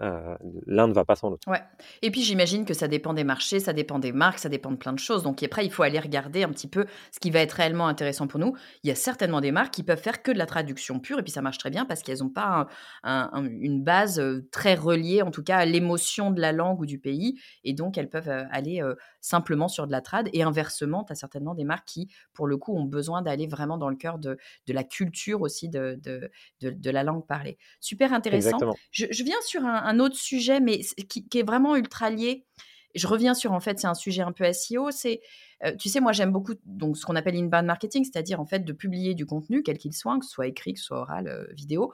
euh, l'un ne va pas sans l'autre. Ouais. Et puis j'imagine que ça dépend des marchés, ça dépend des marques, ça dépend de plein de choses. Donc après, il faut aller regarder un petit peu ce qui va être réellement intéressant pour nous. Il y a certainement des marques qui peuvent faire que de la traduction pure, et puis ça marche très bien parce qu'elles n'ont pas une base euh, très reliée, en tout cas, à l'émotion de la langue ou du pays, et donc elles peuvent euh, aller simplement sur de la trad. Et inversement, tu as certainement des marques qui, pour le coup, ont besoin d'aller vraiment dans le cœur de, la culture aussi de, de, la langue parlée. Super intéressant. Je, je, viens sur un, un autre sujet, mais qui, est vraiment ultra lié. Je reviens sur, en fait, c'est un sujet un peu SEO. C'est, euh, tu sais, moi, j'aime beaucoup donc ce qu'on appelle inbound marketing, c'est-à-dire, en fait, de publier du contenu, quel qu'il soit, que ce soit écrit, que ce soit oral, euh, vidéo,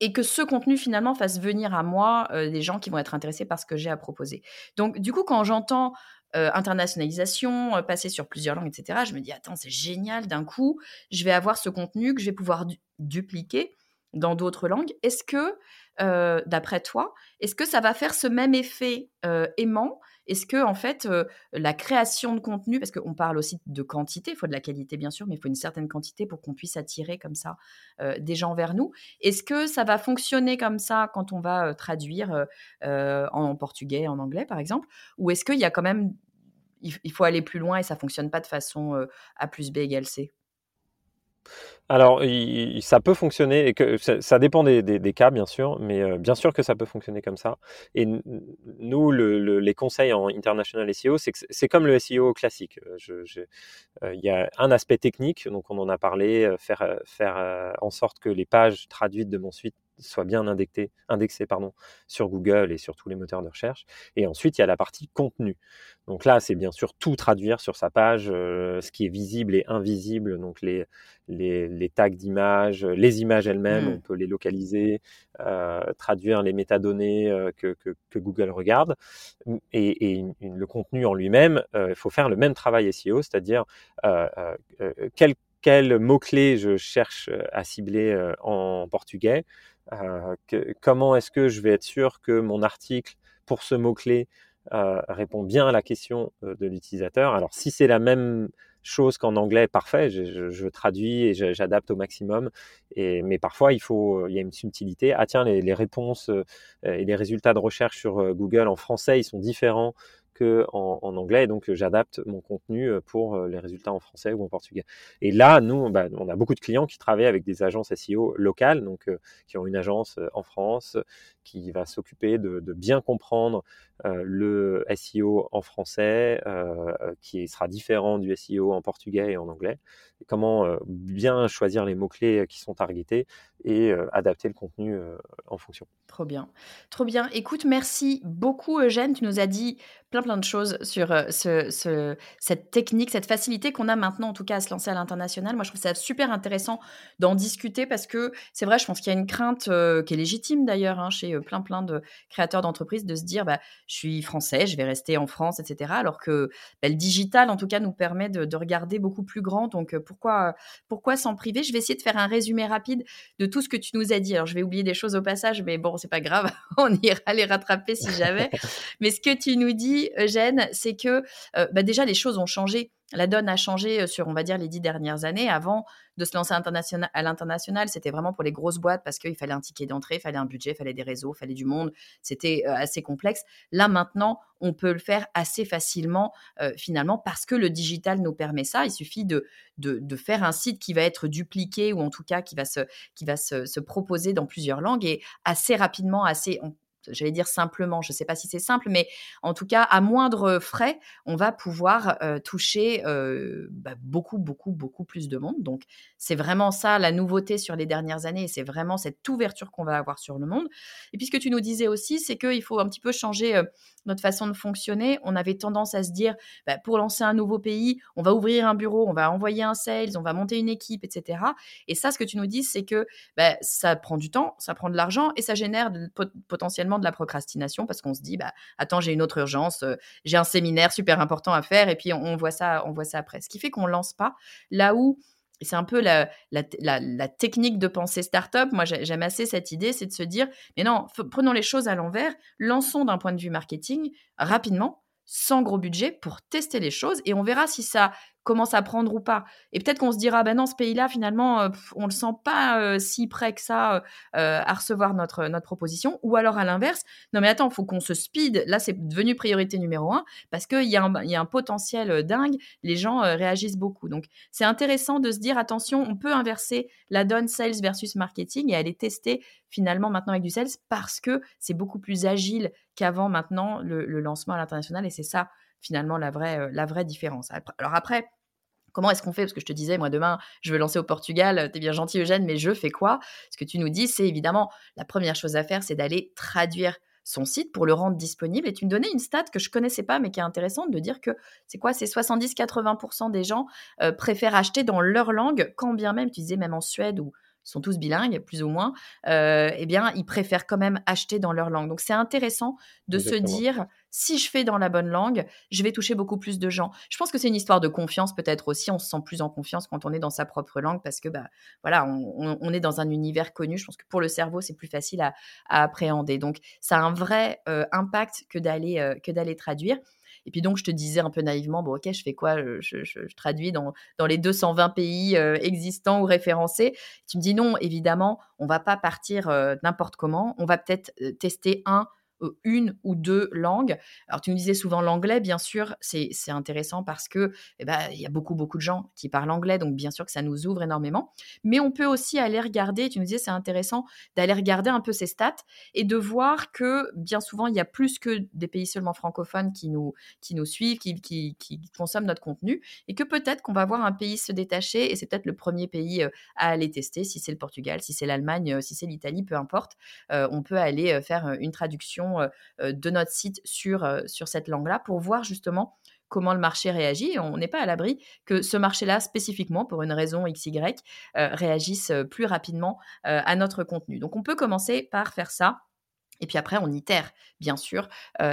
et que ce contenu finalement fasse venir à moi des gens qui vont être intéressés par ce que j'ai à proposer. Donc du coup, quand j'entends internationalisation, passer sur plusieurs langues, etc., je me dis, attends, c'est génial, d'un coup, je vais avoir ce contenu que je vais pouvoir dupliquer dans d'autres langues. Est-ce que, d'après toi, est-ce que ça va faire ce même effet aimant? Est-ce que, en fait, euh, la création de contenu, parce qu'on parle aussi de quantité, il faut de la qualité bien sûr, mais il faut une certaine quantité pour qu'on puisse attirer comme ça euh, des gens vers nous. Est-ce que ça va fonctionner comme ça quand on va euh, traduire en portugais, en anglais, par exemple? Ou est-ce qu'il y a quand même, il, faut aller plus loin et ça fonctionne pas de façon A plus B égale C? Alors, ça peut fonctionner, et que ça, dépend des, cas, bien sûr, mais euh, bien sûr que ça peut fonctionner comme ça. Et nous, les conseils en international SEO, c'est comme le SEO classique. Euh, euh, il y a un aspect technique, donc on en a parlé, faire, faire en sorte que les pages traduites de mon site soient bien pardon, sur Google et sur tous les moteurs de recherche. Et ensuite, il y a la partie contenu. Donc là, c'est bien sûr tout traduire sur sa page, ce qui est visible et invisible, donc les, les, tags d'images, les images elles-mêmes, mmh. on peut les localiser, euh, traduire les métadonnées euh, que, que, Google regarde. Et, le contenu en lui-même, euh, il faut faire le même travail SEO, c'est-à-dire quel, quel mot-clé je cherche à cibler en portugais, comment est-ce que je vais être sûr que mon article pour ce mot-clé répond bien à la question de l'utilisateur? Alors si c'est la même chose qu'en anglais parfait. Je, traduis et j'adapte au maximum. Mais parfois, il faut, il y a une subtilité. Ah tiens, les, réponses euh, et les résultats de recherche sur euh, Google en français, ils sont différents en, anglais. Et donc, j'adapte mon contenu euh, pour euh, les résultats en français ou en portugais. Et là, nous, bah, on a beaucoup de clients qui travaillent avec des agences SEO locales, donc euh, qui ont une agence en France qui va s'occuper de, bien comprendre le SEO en français, qui sera différent du SEO en portugais et en anglais. Et comment bien choisir les mots-clés qui sont targetés et adapter le contenu en fonction. Trop bien. Trop bien. Écoute, merci beaucoup Eugène. Tu nous as dit plein plein de choses sur euh, ce, cette technique, cette facilité qu'on a maintenant en tout cas à se lancer à l'international. Moi, je trouve ça super intéressant d'en discuter parce que c'est vrai, je pense qu'il y a une crainte euh, qui est légitime d'ailleurs hein, chez euh, plein plein de créateurs d'entreprises de se dire, bah, je suis français, je vais rester en France, etc. Alors que bah, le digital, en tout cas, nous permet de, regarder beaucoup plus grand. Donc pourquoi pourquoi s'en priver? Je vais essayer de faire un résumé rapide de tout ce que tu nous as dit. Alors je vais oublier des choses au passage, mais bon, c'est pas grave, on ira les rattraper si jamais. mais ce que tu nous dis Eugène, c'est que euh, bah, déjà les choses ont changé. La donne a changé euh, sur, on va dire, les dix dernières années. Avant de se lancer à l'international, c'était vraiment pour les grosses boîtes parce qu'il fallait un ticket d'entrée, il fallait un budget, il fallait des réseaux, il fallait du monde. C'était euh, assez complexe. Là, maintenant, on peut le faire assez facilement, finalement, parce que le digital nous permet ça. Il suffit de, faire un site qui va être dupliqué ou en tout cas qui va se, qui va se, proposer dans plusieurs langues et assez rapidement, assez, j'allais dire simplement, je ne sais pas si c'est simple, mais en tout cas, à moindre frais, on va pouvoir euh, toucher euh, bah, beaucoup, beaucoup, beaucoup plus de monde. Donc, c'est vraiment ça la nouveauté sur les dernières années et c'est vraiment cette ouverture qu'on va avoir sur le monde. Et puis, ce que tu nous disais aussi, c'est qu'il faut un petit peu changer euh, notre façon de fonctionner. On avait tendance à se dire, bah, pour lancer un nouveau pays, on va ouvrir un bureau, on va envoyer un sales, on va monter une équipe, etc. Et ça, ce que tu nous dis, c'est que bah, ça prend du temps, ça prend de l'argent et ça génère potentiellement de la procrastination parce qu'on se dit bah attends j'ai une autre urgence euh, j'ai un séminaire super important à faire et puis on, voit ça on voit ça après ce qui fait qu'on lance pas là où c'est un peu la, la, technique de pensée startup. Moi, j'aime assez cette idée, c'est de se dire, mais non, prenons les choses à l'envers, lançons d'un point de vue marketing rapidement, sans gros budget, pour tester les choses, et on verra si ça commence à prendre ou pas. Et peut-être qu'on se dira, ben non, ce pays-là, finalement, euh, on le sent pas euh, si près que ça euh, à recevoir notre, notre proposition. Ou alors à l'inverse, non mais attends, il faut qu'on se speed. Là, c'est devenu priorité numéro un parce qu'il y, a un, y a un potentiel dingue. Les gens réagissent beaucoup. Donc, c'est intéressant de se dire, attention, on peut inverser la donne sales versus marketing et aller tester finalement maintenant avec du sales parce que c'est beaucoup plus agile qu'avant maintenant le, le lancement à l'international. Et c'est ça finalement la vraie, la vraie différence. Alors après, Comment est-ce qu'on fait? Parce que je te disais, moi, demain, je veux lancer au Portugal. T'es bien gentil, Eugène, mais je fais quoi? Ce que tu nous dis, c'est évidemment, la première chose à faire, c'est d'aller traduire son site pour le rendre disponible. Et tu me donnais une stat que je connaissais pas, mais qui est intéressante de dire que c'est quoi? C'est 70-80% des gens euh, préfèrent acheter dans leur langue, quand bien même, tu disais même en Suède ou sont tous bilingues, plus ou moins, euh, eh bien, ils préfèrent quand même acheter dans leur langue. Donc, c'est intéressant de se dire, si je fais dans la bonne langue, je vais toucher beaucoup plus de gens. Je pense que c'est une histoire de confiance, peut-être aussi. On se sent plus en confiance quand on est dans sa propre langue parce que, bah, voilà, on, est dans un univers connu. Je pense que pour le cerveau, c'est plus facile à, appréhender. Donc, ça a un vrai euh, impact que d'aller euh, que d'aller traduire. Et puis donc, je te disais un peu naïvement, bon, ok, je fais quoi? Je, traduis dans, dans les 220 pays euh, existants ou référencés. Tu me dis non, évidemment, on va pas partir euh, n'importe comment. On va peut-être euh, tester un une ou deux langues. Alors, tu nous disais souvent l'anglais, bien sûr, c'est intéressant parce que eh ben, il y a beaucoup, beaucoup de gens qui parlent anglais, donc bien sûr que ça nous ouvre énormément. Mais on peut aussi aller regarder, tu nous disais, c'est intéressant d'aller regarder un peu ces stats et de voir que bien souvent, il y a plus que des pays seulement francophones qui nous, qui nous suivent, qui, qui, qui consomment notre contenu et que peut-être qu'on va voir un pays se détacher et c'est peut-être le premier pays euh, à aller tester, si c'est le Portugal, si c'est l'Allemagne, euh, si c'est l'Italie, peu importe. on peut aller faire une traduction euh, euh, de notre site sur, euh, sur cette langue-là pour voir justement comment le marché réagit. on n'est pas à l'abri que ce marché-là, spécifiquement pour une raison XY, réagisse plus rapidement à notre contenu. Donc on peut commencer par faire ça. Et puis après, on itère, bien sûr.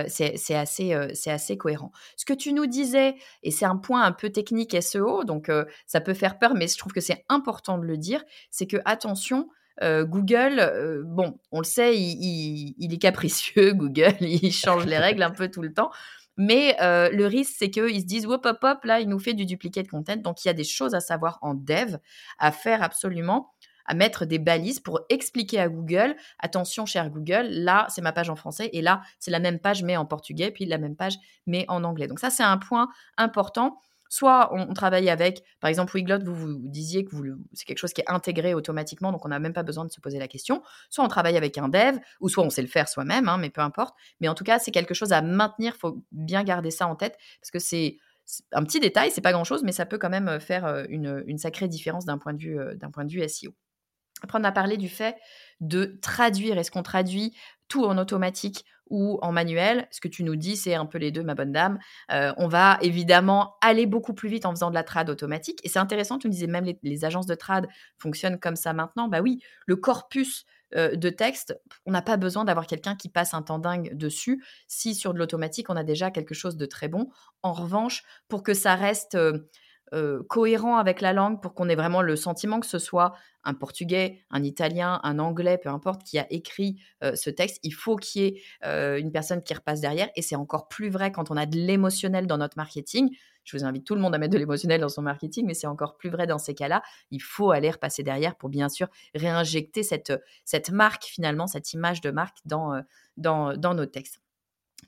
c'est assez, assez cohérent. Ce que tu nous disais, et c'est un point un peu technique SEO, donc ça peut faire peur, mais je trouve que c'est important de le dire, c'est que attention, euh, Google, euh, bon, on le sait, il, est capricieux, Google, il change les règles un peu tout le temps. Mais euh, le risque, c'est qu'ils se disent, hop, hop, hop, là, il nous fait du duplicate content. Donc, il y a des choses à savoir en dev, à faire absolument, à mettre des balises pour expliquer à Google, attention, cher Google, là, c'est ma page en français, et là, c'est la même page, mais en portugais, puis la même page, mais en anglais. Donc, ça, c'est un point important. Soit on, travaille avec, par exemple, Wiglot, vous vous disiez que c'est quelque chose qui est intégré automatiquement, donc on n'a même pas besoin de se poser la question. Soit on travaille avec un dev, ou soit on sait le faire soi-même, hein, mais peu importe. Mais en tout cas, c'est quelque chose à maintenir. Il faut bien garder ça en tête, parce que c'est un petit détail, c'est pas grand-chose, mais ça peut quand même faire euh, une, sacrée différence d'un point, de vue, euh, d'un point de vue SEO. Après, on a parlé du fait de traduire. Est-ce qu'on traduit tout en automatique ou en manuel. Ce que tu nous dis, c'est un peu les deux, ma bonne dame. Euh, on va évidemment aller beaucoup plus vite en faisant de la trad automatique. Et c'est intéressant, tu nous disais même les, agences de trad fonctionnent comme ça maintenant. Bah oui, le corpus euh, de texte, on n'a pas besoin d'avoir quelqu'un qui passe un temps dingue dessus. Si sur de l'automatique, on a déjà quelque chose de très bon. En revanche, pour que ça reste... Euh, euh, cohérent avec la langue pour qu'on ait vraiment le sentiment que ce soit un portugais, un italien, un anglais, peu importe, qui a écrit euh, ce texte. Il faut qu'il y ait euh, une personne qui repasse derrière. Et c'est encore plus vrai quand on a de l'émotionnel dans notre marketing. Je vous invite tout le monde à mettre de l'émotionnel dans son marketing, mais c'est encore plus vrai dans ces cas-là. Il faut aller repasser derrière pour bien sûr réinjecter cette, cette marque, finalement, cette image de marque dans, dans, dans nos textes.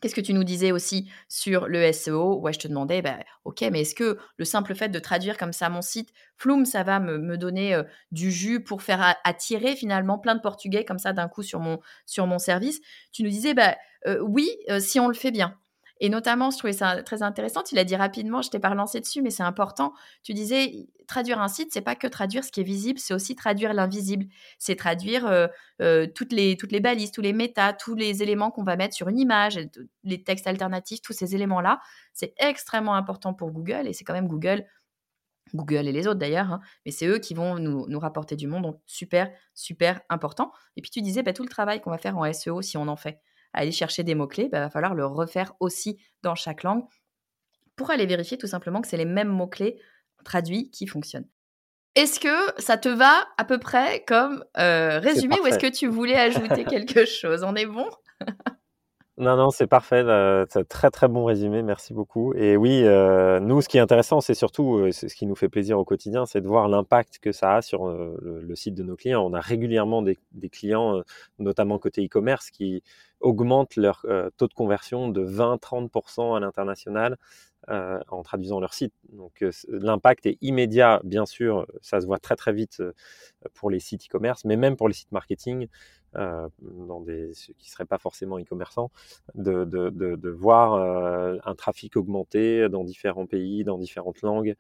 Qu'est-ce que tu nous disais aussi sur le SEO Ouais, je te demandais, bah, ok, mais est-ce que le simple fait de traduire comme ça mon site, Flume, ça va me, donner du jus pour faire attirer finalement plein de Portugais comme ça d'un coup sur mon, service? Tu nous disais, euh, oui, si on le fait bien. Et notamment, je trouvais ça très intéressant. Tu l'as dit rapidement, je t'ai pas relancé dessus, mais c'est important. Tu disais, traduire un site, c'est pas que traduire ce qui est visible, c'est aussi traduire l'invisible. C'est traduire euh, euh, toutes, les, balises, tous les méta, tous les éléments qu'on va mettre sur une image, les textes alternatifs, tous ces éléments-là. C'est extrêmement important pour Google et c'est quand même Google. Google et les autres d'ailleurs, hein, mais c'est eux qui vont nous, rapporter du monde, donc super, super important. Et puis tu disais, bah, tout le travail qu'on va faire en SEO, si on en fait, aller chercher des mots-clés, il bah, va falloir le refaire aussi dans chaque langue pour aller vérifier tout simplement que c'est les mêmes mots-clés traduits qui fonctionnent. Est-ce que ça te va à peu près comme euh, résumé ou est-ce que tu voulais ajouter quelque chose? On est bon? Non, non, c'est parfait. C'est un très, très bon résumé. Merci beaucoup. Et oui, euh, nous, ce qui est intéressant, c'est surtout, euh, ce qui nous fait plaisir au quotidien, c'est de voir l'impact que ça a sur le, site de nos clients. On a régulièrement des clients, notamment côté e-commerce, qui augmentent leur taux de conversion de 20-30% à l'international euh, en traduisant leur site. Donc euh, l'impact est immédiat, bien sûr, ça se voit très très vite euh, pour les sites e-commerce, mais même pour les sites marketing, dans des ceux qui seraient pas forcément e-commerçants, de, de, de, voir un trafic augmenter dans différents pays, dans différentes langues.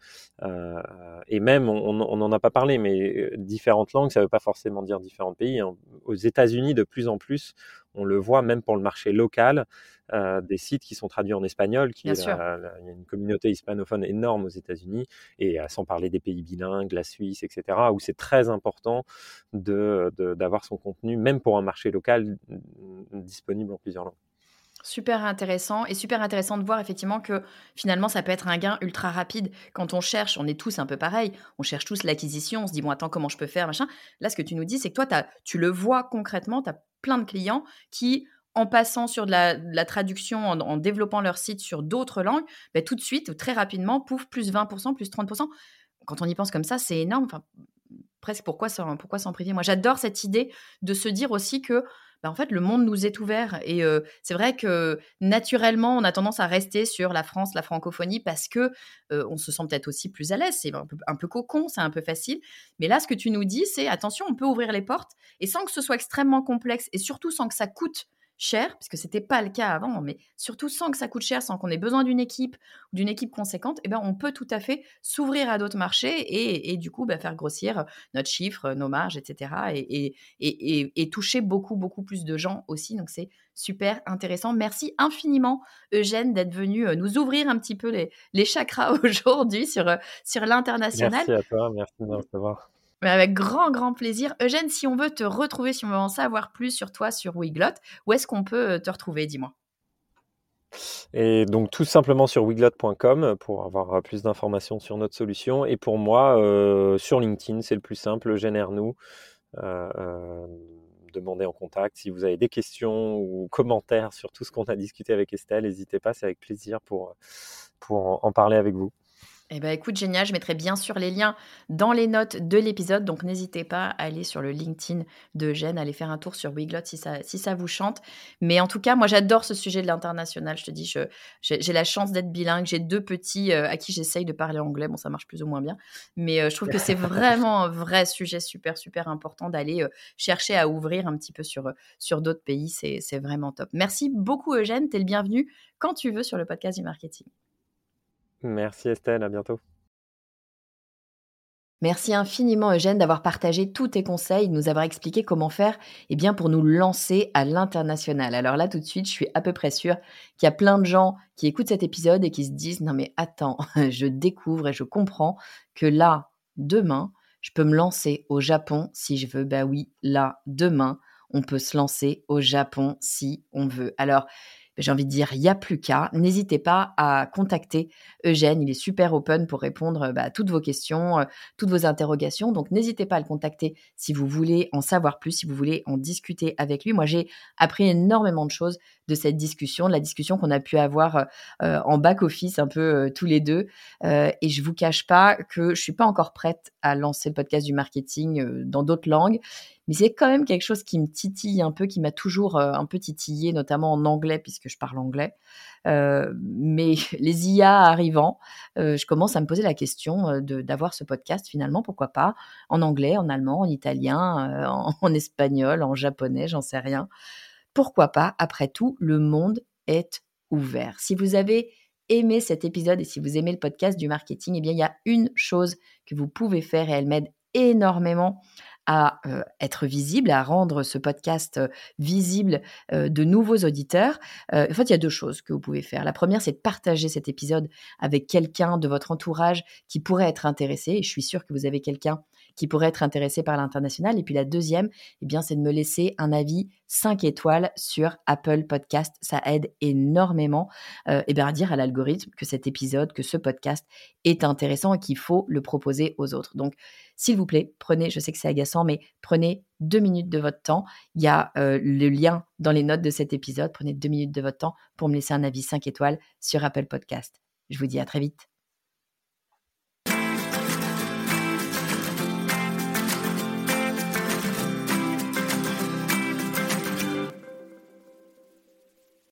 et même, on n'en a pas parlé, mais différentes langues, ça ne veut pas forcément dire différents pays. Hein. Aux États-Unis, de plus en plus, on, le voit même pour le marché local, des sites qui sont traduits en espagnol, qui il y a une communauté hispanophone énorme aux États-Unis, et sans parler des pays bilingues, la Suisse, etc., où c'est très important d'avoir de, son contenu, même pour un marché local, disponible en plusieurs langues. Super intéressant et super intéressant de voir effectivement que finalement ça peut être un gain ultra rapide quand on cherche, on est tous un peu pareil, on cherche tous l'acquisition, on se dit bon attends comment je peux faire machin. Là ce que tu nous dis c'est que toi tu le vois concrètement, tu as plein de clients qui en passant sur de la, traduction, en, développant leur site sur d'autres langues, ben, tout de suite, très rapidement, pouf, plus 20%, plus 30%. Quand on y pense comme ça, c'est énorme. Enfin, presque pourquoi s'en pourquoi priver? Moi, j'adore cette idée de se dire aussi que bah, en fait, le monde nous est ouvert. Et c'est vrai que naturellement, on a tendance à rester sur la France, la francophonie, parce que on se sent peut-être aussi plus à l'aise. C'est un peu cocon, c'est un peu facile. Mais là, ce que tu nous dis, c'est attention, on peut ouvrir les portes et sans que ce soit extrêmement complexe et surtout sans que ça coûte cher, puisque ce n'était pas le cas avant, mais surtout sans que ça coûte cher, sans qu'on ait besoin d'une équipe ou d'une équipe conséquente, eh ben, on peut tout à fait s'ouvrir à d'autres marchés et, du coup bah, faire grossir notre chiffre, nos marges, etc. Et, toucher beaucoup, beaucoup plus de gens aussi. Donc c'est super intéressant. Merci infiniment, Eugène, d'être venu euh, nous ouvrir un petit peu les, chakras aujourd'hui sur, euh, sur l'international. Merci à toi, merci de recevoir. Mais avec grand, grand plaisir. Eugène, si on veut te retrouver, si on veut en savoir plus sur toi sur Wiglot, où est-ce qu'on peut euh, te retrouver Dis-moi? Et donc tout simplement sur wiglot.com pour avoir euh, plus d'informations sur notre solution. Et pour moi, euh, sur LinkedIn, c'est le plus simple, Ernou. demandez en contact. Si vous avez des questions ou commentaires sur tout ce qu'on a discuté avec Estelle, n'hésitez pas, c'est avec plaisir pour, pour en parler avec vous. Eh bien, écoute, génial. Je mettrai bien sûr les liens dans les notes de l'épisode. Donc, n'hésitez pas à aller sur le LinkedIn de Jeanne, aller faire un tour sur Wiglot si ça, si ça vous chante. Mais en tout cas, moi, j'adore ce sujet de l'international. Je te dis, j'ai la chance d'être bilingue. J'ai deux petits euh, à qui j'essaye de parler anglais. Bon, ça marche plus ou moins bien. Mais euh, je trouve que c'est vraiment un vrai sujet super, super important d'aller euh, chercher à ouvrir un petit peu sur, sur d'autres pays. C'est vraiment top. Merci beaucoup, Eugène. Tu es le bienvenu quand tu veux sur le podcast du marketing. Merci Estelle, à bientôt. Merci infiniment Eugène d'avoir partagé tous tes conseils, de nous avoir expliqué comment faire eh bien, pour nous lancer à l'international. Alors là tout de suite, je suis à peu près sûre qu'il y a plein de gens qui écoutent cet épisode et qui se disent non mais attends, je découvre et je comprends que là, demain, je peux me lancer au Japon si je veux. Bah oui, là, demain, on peut se lancer au Japon si on veut. Alors, j'ai envie de dire, il n'y a plus qu'à. N'hésitez pas à contacter Eugène. Il est super open pour répondre bah, à toutes vos questions, euh, toutes vos interrogations. Donc, n'hésitez pas à le contacter si vous voulez en savoir plus, si vous voulez en discuter avec lui. Moi, j'ai appris énormément de choses de cette discussion, de la discussion qu'on a pu avoir euh, en back-office un peu euh, tous les deux. et je vous cache pas que je suis pas encore prête à lancer le podcast du marketing dans d'autres langues mais c'est quand même quelque chose qui me titille un peu, qui m'a toujours un peu titillé, notamment en anglais, puisque je parle anglais. mais les IA arrivant, je commence à me poser la question d'avoir ce podcast finalement, pourquoi pas, en anglais, en allemand, en italien, en, espagnol, en japonais, j'en sais rien. Pourquoi pas Après tout, le monde est ouvert. Si vous avez aimé cet épisode et si vous aimez le podcast du marketing, eh bien, il y a une chose que vous pouvez faire et elle m'aide énormément à être visible, à rendre ce podcast visible de nouveaux auditeurs. en fait, il y a deux choses que vous pouvez faire. La première, c'est de partager cet épisode avec quelqu'un de votre entourage qui pourrait être intéressé. Et je suis sûre que vous avez quelqu'un qui pourrait être intéressé par l'international. Et puis la deuxième, eh bien, c'est de me laisser un avis 5 étoiles sur Apple Podcast. Ça aide énormément euh, eh à dire à l'algorithme que cet épisode, que ce podcast est intéressant et qu'il faut le proposer aux autres. Donc, s'il vous plaît, prenez, je sais que c'est agaçant, mais prenez deux minutes de votre temps. Il y a euh, le lien dans les notes de cet épisode. Prenez deux minutes de votre temps pour me laisser un avis 5 étoiles sur Apple Podcast. Je vous dis à très vite.